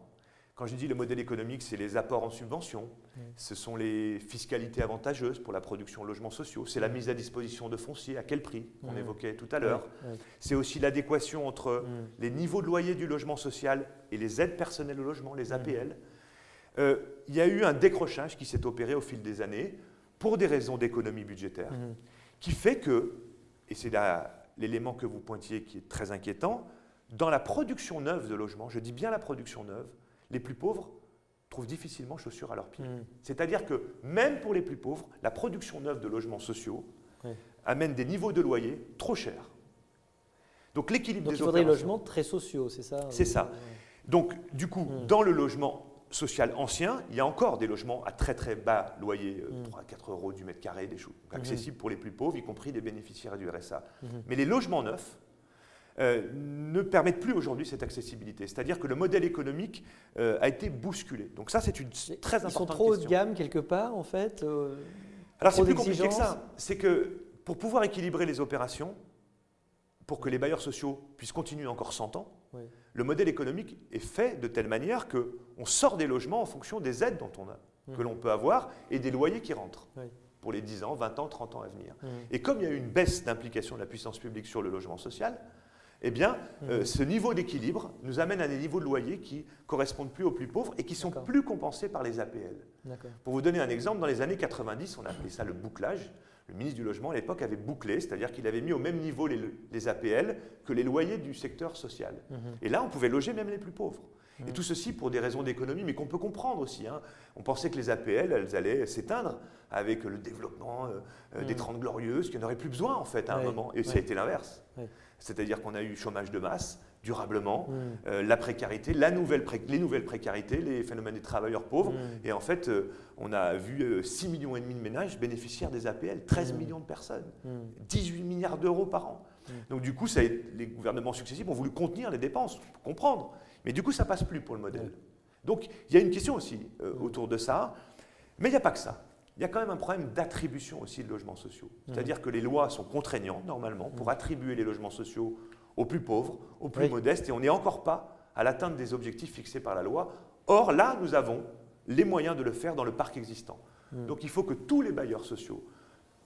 quand je dis le modèle économique, c'est les apports en subventions, ce sont les fiscalités avantageuses pour la production de logements sociaux, c'est la mise à disposition de fonciers, à quel prix, qu'on évoquait tout à l'heure. C'est aussi l'adéquation entre les niveaux de loyer du logement social et les aides personnelles au logement, les APL. Euh, il y a eu un décrochage qui s'est opéré au fil des années pour des raisons d'économie budgétaire, qui fait que, et c'est l'élément que vous pointiez qui est très inquiétant, dans la production neuve de logements, je dis bien la production neuve, les plus pauvres trouvent difficilement chaussures à leurs pieds. Hmm. C'est-à-dire que même pour les plus pauvres, la production neuve de logements sociaux amène des niveaux de loyer trop chers. Donc l'équilibre des il faudrait des logements très sociaux, c'est ça C'est ça. Donc du coup, hmm. dans le logement social ancien, il y a encore des logements à très très bas loyer, 3 à 4 euros du mètre carré, des choses accessibles pour les plus pauvres, y compris les bénéficiaires du RSA. Hmm. Mais les logements neufs, euh, ne permettent plus aujourd'hui cette accessibilité. C'est-à-dire que le modèle économique euh, a été bousculé. Donc ça, c'est une très importante question. Ils sont trop haut de gamme quelque part, en fait euh, Alors c'est plus compliqué que ça. C'est que pour pouvoir équilibrer les opérations, pour que les bailleurs sociaux puissent continuer encore 100 ans, le modèle économique est fait de telle manière qu'on sort des logements en fonction des aides dont on a, mmh. que l'on peut avoir et des loyers qui rentrent. pour les 10 ans, 20 ans, 30 ans à venir. Mmh. Et comme il y a eu une baisse d'implication de la puissance publique sur le logement social, eh bien, euh, ce niveau d'équilibre nous amène à des niveaux de loyer qui correspondent plus aux plus pauvres et qui sont plus compensés par les APL. Pour vous donner un exemple, dans les années 90, on appelait ça le bouclage. Le ministre du Logement à l'époque avait bouclé, c'est-à-dire qu'il avait mis au même niveau les, APL que les loyers du secteur social. Mhm. Et là, on pouvait loger même les plus pauvres. Et tout ceci pour des raisons d'économie, mais qu'on peut comprendre aussi. Hein. On pensait que les APL, elles allaient s'éteindre avec le développement euh, euh, des 30 glorieuses, qu'il n'y en aurait plus besoin en fait à un moment. Et ça a été l'inverse. C'est-à-dire qu'on a eu chômage de masse, durablement, mm. euh, la précarité, la nouvelle les nouvelles précarités, les phénomènes des travailleurs pauvres. Mm. Et en fait, euh, on a vu 6 euh, millions et demi de ménages bénéficiaires des APL, 13 mm. millions de personnes, 18 milliards d'euros par an. Donc du coup, ça les gouvernements successifs ont voulu contenir les dépenses, comprendre. Mais du coup, ça passe plus pour le modèle. Donc il y a une question aussi autour de ça. Mais il n'y a pas que ça il y a quand même un problème d'attribution aussi de logements sociaux. Mmh. C'est-à-dire que les lois sont contraignantes, normalement, pour mmh. attribuer les logements sociaux aux plus pauvres, aux plus modestes, et on n'est encore pas à l'atteinte des objectifs fixés par la loi. Or, là, nous avons les moyens de le faire dans le parc existant. Mmh. Donc il faut que tous les bailleurs sociaux,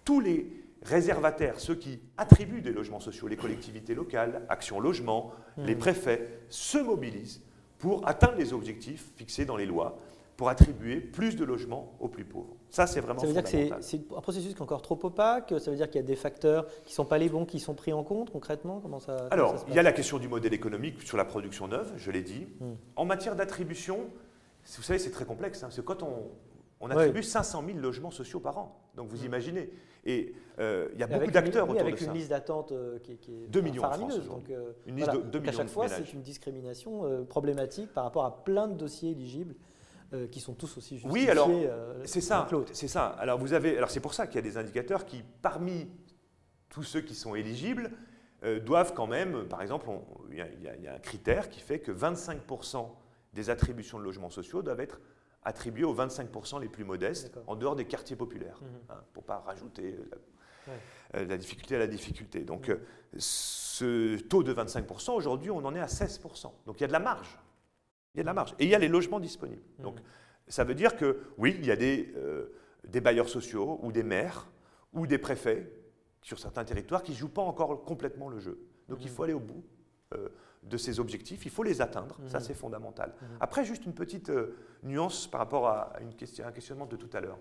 tous les réservataires, ceux qui attribuent des logements sociaux, les collectivités locales, Action Logement, les préfets, se mobilisent pour atteindre les objectifs fixés dans les lois pour attribuer plus de logements aux plus pauvres. Ça, c'est vraiment Ça veut dire que c'est un processus qui est encore trop opaque Ça veut dire qu'il y a des facteurs qui ne sont pas les bons qui sont pris en compte concrètement Comment ça, Alors, il y a la question du modèle économique sur la production neuve, je l'ai dit. Hmm. En matière d'attribution, vous savez, c'est très complexe. Hein, c'est quand on, attribue 500 000 logements sociaux par an. Donc vous hmm. imaginez. Et euh, il y a beaucoup d'acteurs autour avec de ça. Avec une liste d'attente euh, qui, est 2 millions faramineuse. donc, euh, une liste de 2 millions À chaque fois, c'est une discrimination problématique par rapport à plein de dossiers éligibles euh, qui sont tous aussi justifiés. Oui, alors euh, c'est ça, c'est ça. Alors vous avez, alors c'est pour ça qu'il y a des indicateurs qui, parmi tous ceux qui sont éligibles, euh, doivent quand même, par exemple, il y, a un critère qui fait que 25% des attributions de logements sociaux doivent être attribuées aux 25% les plus modestes, en dehors des quartiers populaires, mhm. hein, pour ne pas rajouter la, difficulté à la difficulté. Donc ce taux de 25%, aujourd'hui, on en est à 16%. Donc il y a de la marge. Il y a de la marge. Et il y a les logements disponibles. Mmh. Donc, ça veut dire que, oui, il y a des, euh, des bailleurs sociaux ou des maires ou des préfets sur certains territoires qui ne jouent pas encore complètement le jeu. Donc, il mmh. faut aller au bout euh, de ces objectifs, il faut les atteindre. Ça, mmh. c'est fondamental. Après, juste une petite euh, nuance par rapport à, une question, un questionnement de tout à l'heure.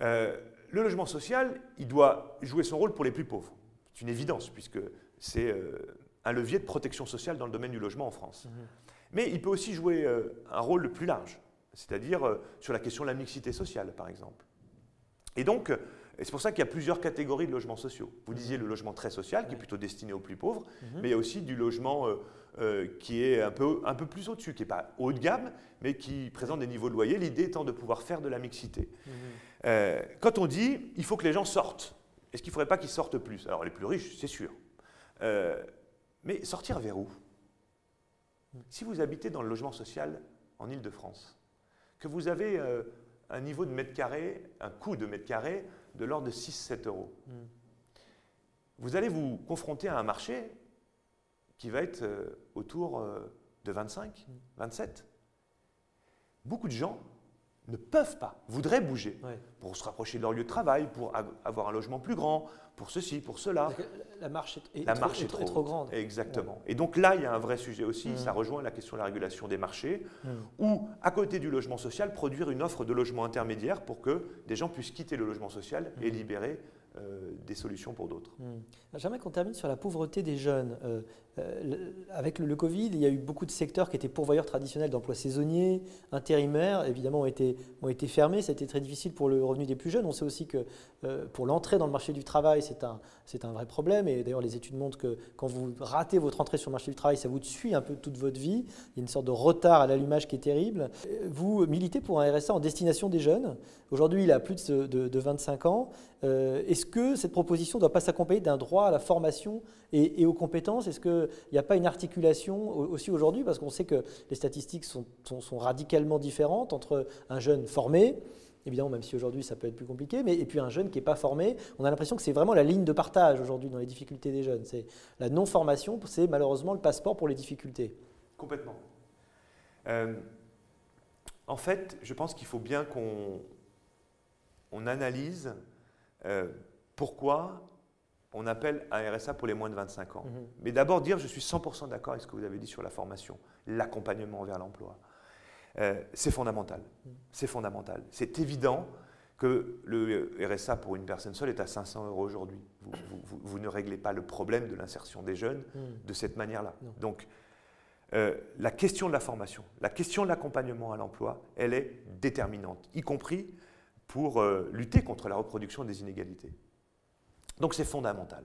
le logement social, il doit jouer son rôle pour les plus pauvres. C'est une évidence, puisque c'est un levier de protection sociale dans le domaine du logement en France. Mais il peut aussi jouer euh, un rôle plus large, c'est-à-dire euh, sur la question de la mixité sociale, par exemple. Et donc, euh, c'est pour ça qu'il y a plusieurs catégories de logements sociaux. Vous mhm. disiez le logement très social, qui est plutôt destiné aux plus pauvres, mhm. mais il y a aussi du logement qui est un peu, un peu plus au-dessus, qui n'est pas haut de gamme, mais qui présente des niveaux de loyer, l'idée étant de pouvoir faire de la mixité. Mhm. quand on dit il faut que les gens sortent, est-ce qu'il ne faudrait pas qu'ils sortent plus? Alors les plus riches, c'est sûr. Euh, mais sortir vers où? Si vous habitez dans le logement social en Ile-de-France, que vous avez euh, un niveau de mètre carré, un coût de mètre carré de l'ordre de 6-7 euros, mm. vous allez vous confronter à un marché qui va être euh, autour de 25, 27. Mm. Beaucoup de gens ne peuvent pas, voudraient bouger pour se rapprocher de leur lieu de travail, pour avoir un logement plus grand, pour ceci, pour cela. La marche est, la trop, marche est, trop, grande. Exactement. Et donc là, il y a un vrai sujet aussi, mmh. ça rejoint la question de la régulation des marchés, mmh. ou à côté du logement social, produire une offre de logement intermédiaire pour que des gens puissent quitter le logement social et mmh. libérer euh, des solutions pour d'autres. J'aimerais qu'on termine sur la pauvreté des jeunes. Euh, avec le, Covid, il y a eu beaucoup de secteurs qui étaient pourvoyeurs traditionnels d'emplois saisonniers, intérimaires, évidemment, ont été, ont été fermés. Ça a été très difficile pour le revenu des plus jeunes. On sait aussi que euh, pour l'entrée dans le marché du travail, c'est un, un vrai problème. Et d'ailleurs, les études montrent que quand vous ratez votre entrée sur le marché du travail, ça vous suit un peu toute votre vie. Il y a une sorte de retard à l'allumage qui est terrible. Vous militez pour un RSA en destination des jeunes. Aujourd'hui, il a plus de, de, 25 ans. Euh, est-ce que cette proposition ne doit pas s'accompagner d'un droit à la formation et, et aux compétences? Est-ce que il n'y a pas une articulation aussi aujourd'hui Parce qu'on sait que les statistiques sont, radicalement différentes entre un jeune formé, évidemment, même si aujourd'hui ça peut être plus compliqué, mais et puis un jeune qui n'est pas formé. On a l'impression que c'est vraiment la ligne de partage aujourd'hui dans les difficultés des jeunes. C'est la non-formation, c'est malheureusement le passeport pour les difficultés. Complètement. Euh, en fait, je pense qu'il faut bien qu'on on analyse euh, pourquoi on appelle un RSA pour les moins de 25 ans. Mhm. Mais d'abord dire, je suis 100% d'accord avec ce que vous avez dit sur la formation, l'accompagnement vers l'emploi. Euh, c'est fondamental. Mhm. C'est fondamental. C'est évident que le RSA pour une personne seule est à 500 euros aujourd'hui. Vous, ne réglez pas le problème de l'insertion des jeunes mhm. de cette manière-là. Donc, euh, la question de la formation, la question de l'accompagnement à l'emploi, elle est déterminante, y compris pour euh, lutter contre la reproduction des inégalités. Donc c'est fondamental.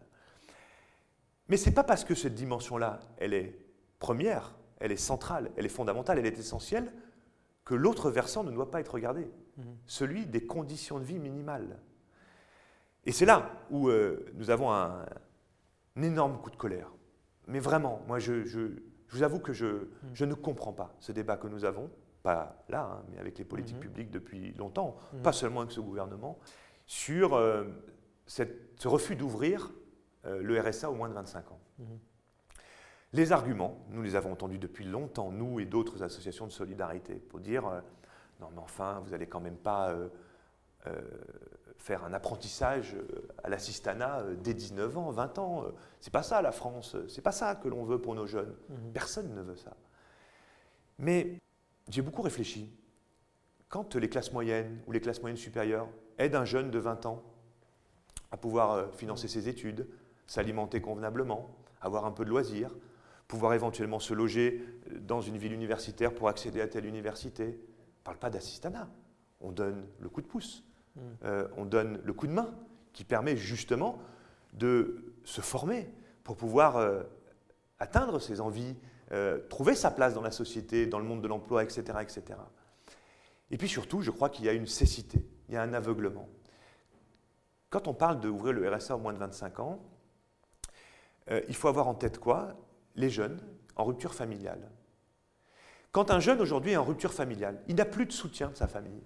Mais ce n'est pas parce que cette dimension-là, elle est première, elle est centrale, elle est fondamentale, elle est essentielle, que l'autre versant ne doit pas être regardé, mhm. celui des conditions de vie minimales. Et c'est là où euh, nous avons un, énorme coup de colère. Mais vraiment, moi, je, vous avoue que mhm. je, ne comprends pas ce débat que nous avons, pas là, hein, mais avec les politiques mhm. publiques depuis longtemps, pas seulement avec ce gouvernement, sur euh, ce refus d'ouvrir euh, le RSA au moins de 25 ans. Mhm. Les arguments, nous les avons entendus depuis longtemps, nous et d'autres associations de solidarité, pour dire euh, non mais enfin, vous n'allez quand même pas euh, faire un apprentissage à l'assistanat dès 19 ans, 20 ans. C'est pas ça la France, c'est pas ça que l'on veut pour nos jeunes. Mhm. Personne ne veut ça. Mais j'ai beaucoup réfléchi. Quand les classes moyennes ou les classes moyennes supérieures aident un jeune de 20 ans à pouvoir euh, financer ses études, s'alimenter convenablement, avoir un peu de loisirs, pouvoir éventuellement se loger euh, dans une ville universitaire pour accéder à telle université. On ne parle pas d'assistanat, on donne le coup de pouce, hmm. euh, on donne le coup de main qui permet justement de se former pour pouvoir atteindre ses envies, trouver sa place dans la société, dans le monde de l'emploi, etc., etc. Et puis surtout, je crois qu'il y a une cécité, il y a un aveuglement. Quand on parle d'ouvrir le RSA au moins de 25 ans, euh, il faut avoir en tête quoi? Les jeunes en rupture familiale. Quand un jeune aujourd'hui est en rupture familiale, il n'a plus de soutien de sa famille.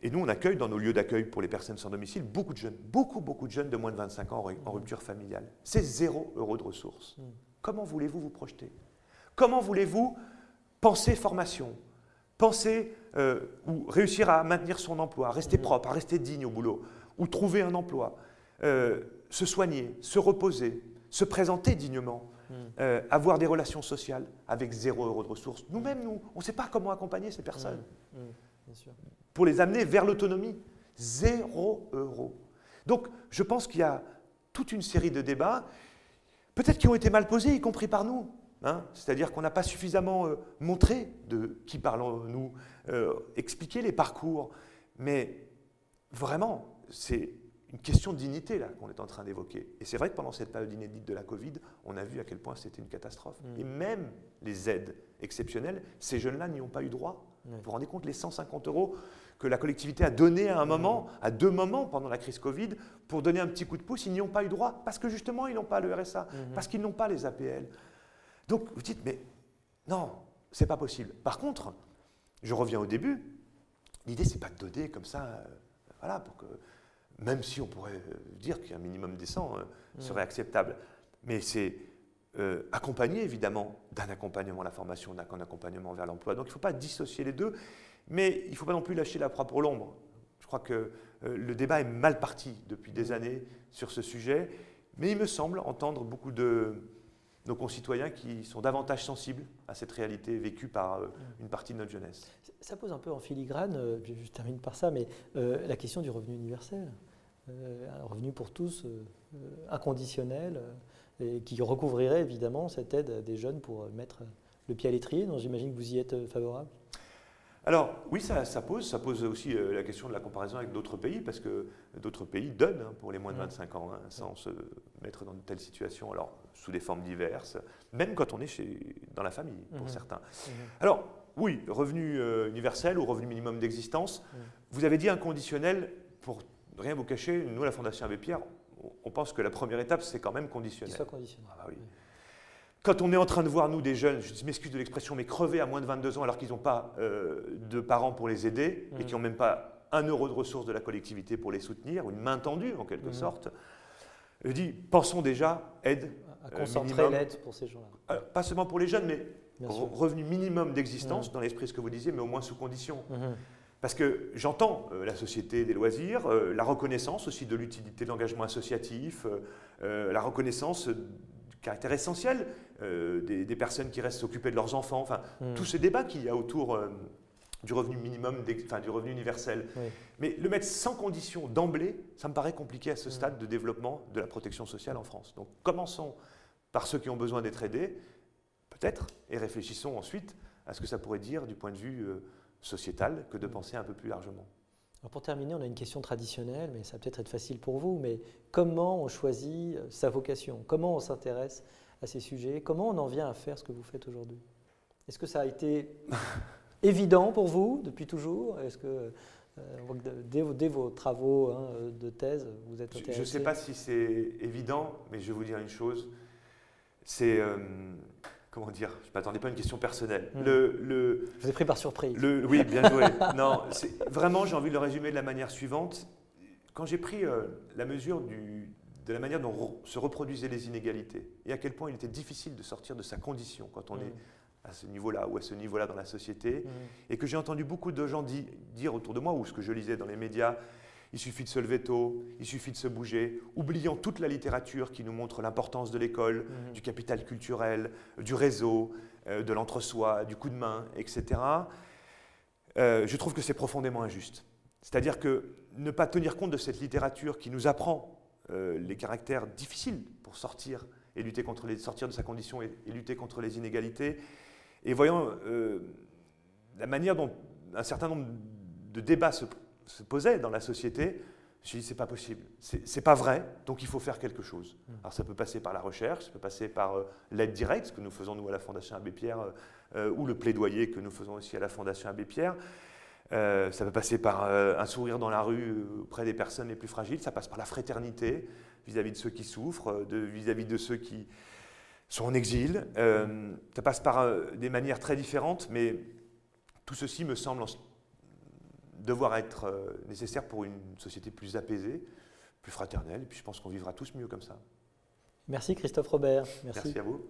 Et nous, on accueille dans nos lieux d'accueil pour les personnes sans domicile beaucoup de jeunes, beaucoup, beaucoup de jeunes de moins de 25 ans en rupture familiale. C'est zéro euro de ressources. Hmm. Comment voulez-vous vous projeter? Comment voulez-vous penser formation? Penser euh, ou réussir à maintenir son emploi, à rester hmm. propre, à rester digne au boulot? Ou trouver un emploi, euh, se soigner, se reposer, se présenter dignement, hmm. euh, avoir des relations sociales avec zéro euro de ressources. Nous-mêmes, nous, on ne sait pas comment accompagner ces personnes. Hmm. Hmm. Pour les amener vers l'autonomie. Zéro euro. Donc, je pense qu'il y a toute une série de débats, peut-être qui ont été mal posés, y compris par nous. Hein. C'est-à-dire qu'on n'a pas suffisamment euh, montré de qui parlons-nous, expliqué les parcours. Mais vraiment, c'est une question de dignité là qu'on est en train d'évoquer. Et c'est vrai que pendant cette période inédite de la Covid, on a vu à quel point c'était une catastrophe. Mm. Et même les aides exceptionnelles, ces jeunes-là n'y ont pas eu droit. Vous vous rendez compte les 150 euros que la collectivité a donné à un moment, à deux moments pendant la crise Covid, pour donner un petit coup de pouce, ils n'y ont pas eu droit, parce que justement, ils n'ont pas le RSA, mhm. parce qu'ils n'ont pas les APL. Donc, vous dites, mais non, c'est pas possible. Par contre, je reviens au début, l'idée, c'est pas de donner comme ça, euh, voilà, pour que, même si on pourrait euh, dire qu'un minimum décent euh, mhm. serait acceptable, mais c'est accompagner évidemment d'un accompagnement à la formation, d'un accompagnement vers l'emploi. Donc il ne faut pas dissocier les deux. Mais il ne faut pas non plus lâcher la proie pour l'ombre. Je crois que euh, le débat est mal parti depuis des années sur ce sujet, mais il me semble entendre beaucoup de nos concitoyens qui sont davantage sensibles à cette réalité vécue par euh, une partie de notre jeunesse. Ça pose un peu en filigrane, euh, je termine par ça, mais la question du revenu universel. Un revenu pour tous inconditionnel et qui recouvrirait évidemment cette aide des jeunes pour mettre le pied à l'étrier. Donc j'imagine que vous y êtes favorable. Alors oui, ça, pose, ça pose aussi euh, la question de la comparaison avec d'autres pays, parce que d'autres pays donnent hein, pour les moins de 25 ans, hein, sans se mettre dans de telles situations, alors sous des formes diverses, même quand on est chez, dans la famille, pour mhm. certains. Mhm. Alors oui, revenu euh, universel ou revenu minimum d'existence, mhm. vous avez dit inconditionnel, pour rien vous cacher, nous, la Fondation Abbé Pierre, on pense que la première étape, c'est quand même conditionnel. soit conditionnel. Ah, bah oui. Quand on est en train de voir, nous, des jeunes, je m'excuse de l'expression, mais crever à moins de 22 ans alors qu'ils n'ont pas euh, de parents pour les aider et qui n'ont même pas un euro de ressources de la collectivité pour les soutenir, ou une main tendue en quelque sorte, je dis, pensons déjà aide. À euh, concentrer l'aide pour ces gens-là. Euh, pas seulement pour les jeunes, mais revenu minimum d'existence, dans l'esprit de ce que vous disiez, mais au moins sous condition. Parce que j'entends la société des loisirs, la reconnaissance aussi de l'utilité de l'engagement associatif, la reconnaissance caractère essentiel euh, des, personnes qui restent occupées de leurs enfants, enfin, hmm. tous ces débats qu'il y a autour euh, du revenu minimum, enfin, du revenu universel. Mais le mettre sans condition d'emblée, ça me paraît compliqué à ce hmm. stade de développement de la protection sociale en France. Donc commençons par ceux qui ont besoin d'être aidés, peut-être, et réfléchissons ensuite à ce que ça pourrait dire du point de vue euh, sociétal que de hmm. penser un peu plus largement. Alors pour terminer, on a une question traditionnelle, mais ça va peut-être être facile pour vous, mais comment on choisit euh, sa vocation? Comment on s'intéresse à ces sujets? Comment on en vient à faire ce que vous faites aujourd'hui? Est-ce que ça a été évident pour vous depuis toujours? Est-ce que euh, dès, vos travaux hein, de thèse, vous êtes intéressé Je ne sais pas si c'est évident, mais je vais vous dire une chose. C'est euh, comment dire, je ne m'attendais pas à une question personnelle. Hmm. Le, je vous ai pris par surprise. Le, oui, bien joué. non, vraiment, j'ai envie de le résumer de la manière suivante. Quand j'ai pris euh, la mesure du, de la manière dont se reproduisaient les inégalités et à quel point il était difficile de sortir de sa condition quand on hmm. est à ce niveau-là ou à ce niveau-là dans la société, hmm. et que j'ai entendu beaucoup de gens dire autour de moi, ou ce que je lisais dans les médias, il suffit de se lever tôt, il suffit de se bouger, oubliant toute la littérature qui nous montre l'importance de l'école, mhm. du capital culturel, du réseau, euh, de l'entre-soi, du coup de main, etc. Euh, je trouve que c'est profondément injuste. C'est-à-dire que ne pas tenir compte de cette littérature qui nous apprend euh, les caractères difficiles pour sortir et lutter contre les, sortir de sa condition et, lutter contre les inégalités, et voyant la manière dont un certain nombre de débats se se posait dans la société, je me dit, c'est pas possible, c'est pas vrai, donc il faut faire quelque chose. Hmm. Alors ça peut passer par la recherche, ça peut passer par euh, l'aide directe, ce que nous faisons nous à la Fondation Abbé Pierre, euh, euh, ou le plaidoyer que nous faisons aussi à la Fondation Abbé Pierre. ça peut passer par un sourire dans la rue auprès des personnes les plus fragiles, ça passe par la fraternité vis-à-vis de ceux qui souffrent, vis-à-vis -vis de ceux qui sont en exil. ça passe par des manières très différentes, mais tout ceci me semble devoir être euh, nécessaire pour une société plus apaisée, plus fraternelle. Et puis je pense qu'on vivra tous mieux comme ça. Merci Christophe Robert. Merci à vous.